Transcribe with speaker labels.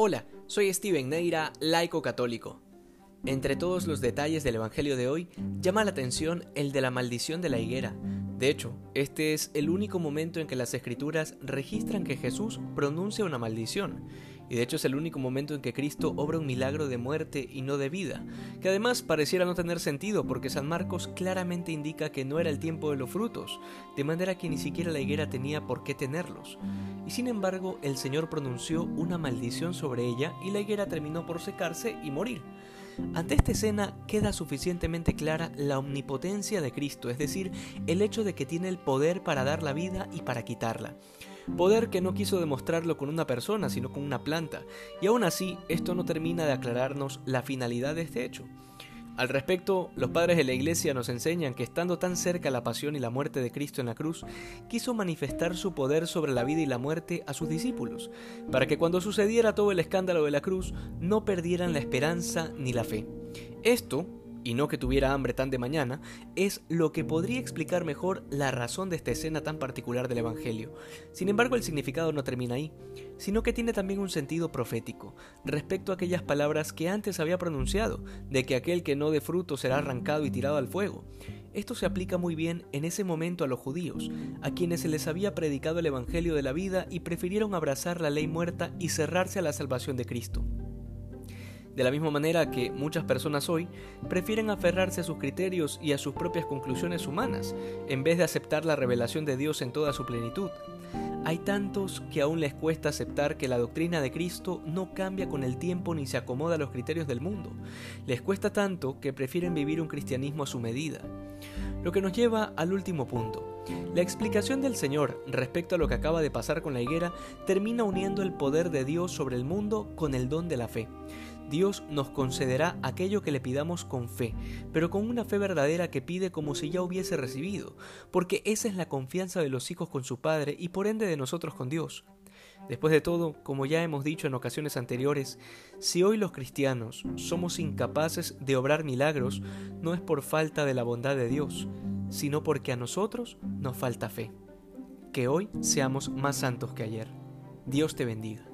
Speaker 1: Hola, soy Steven Neira, laico católico. Entre todos los detalles del Evangelio de hoy, llama la atención el de la maldición de la higuera. De hecho, este es el único momento en que las escrituras registran que Jesús pronuncia una maldición, y de hecho es el único momento en que Cristo obra un milagro de muerte y no de vida, que además pareciera no tener sentido porque San Marcos claramente indica que no era el tiempo de los frutos, de manera que ni siquiera la higuera tenía por qué tenerlos y sin embargo el Señor pronunció una maldición sobre ella y la higuera terminó por secarse y morir. Ante esta escena queda suficientemente clara la omnipotencia de Cristo, es decir, el hecho de que tiene el poder para dar la vida y para quitarla. Poder que no quiso demostrarlo con una persona, sino con una planta, y aún así esto no termina de aclararnos la finalidad de este hecho. Al respecto, los padres de la Iglesia nos enseñan que estando tan cerca la pasión y la muerte de Cristo en la cruz, quiso manifestar su poder sobre la vida y la muerte a sus discípulos, para que cuando sucediera todo el escándalo de la cruz no perdieran la esperanza ni la fe. Esto, y no que tuviera hambre tan de mañana, es lo que podría explicar mejor la razón de esta escena tan particular del Evangelio. Sin embargo, el significado no termina ahí, sino que tiene también un sentido profético, respecto a aquellas palabras que antes había pronunciado, de que aquel que no dé fruto será arrancado y tirado al fuego. Esto se aplica muy bien en ese momento a los judíos, a quienes se les había predicado el Evangelio de la vida y prefirieron abrazar la ley muerta y cerrarse a la salvación de Cristo. De la misma manera que muchas personas hoy prefieren aferrarse a sus criterios y a sus propias conclusiones humanas, en vez de aceptar la revelación de Dios en toda su plenitud. Hay tantos que aún les cuesta aceptar que la doctrina de Cristo no cambia con el tiempo ni se acomoda a los criterios del mundo. Les cuesta tanto que prefieren vivir un cristianismo a su medida. Lo que nos lleva al último punto. La explicación del Señor respecto a lo que acaba de pasar con la higuera termina uniendo el poder de Dios sobre el mundo con el don de la fe. Dios nos concederá aquello que le pidamos con fe, pero con una fe verdadera que pide como si ya hubiese recibido, porque esa es la confianza de los hijos con su Padre y por ende de nosotros con Dios. Después de todo, como ya hemos dicho en ocasiones anteriores, si hoy los cristianos somos incapaces de obrar milagros, no es por falta de la bondad de Dios, sino porque a nosotros nos falta fe. Que hoy seamos más santos que ayer. Dios te bendiga.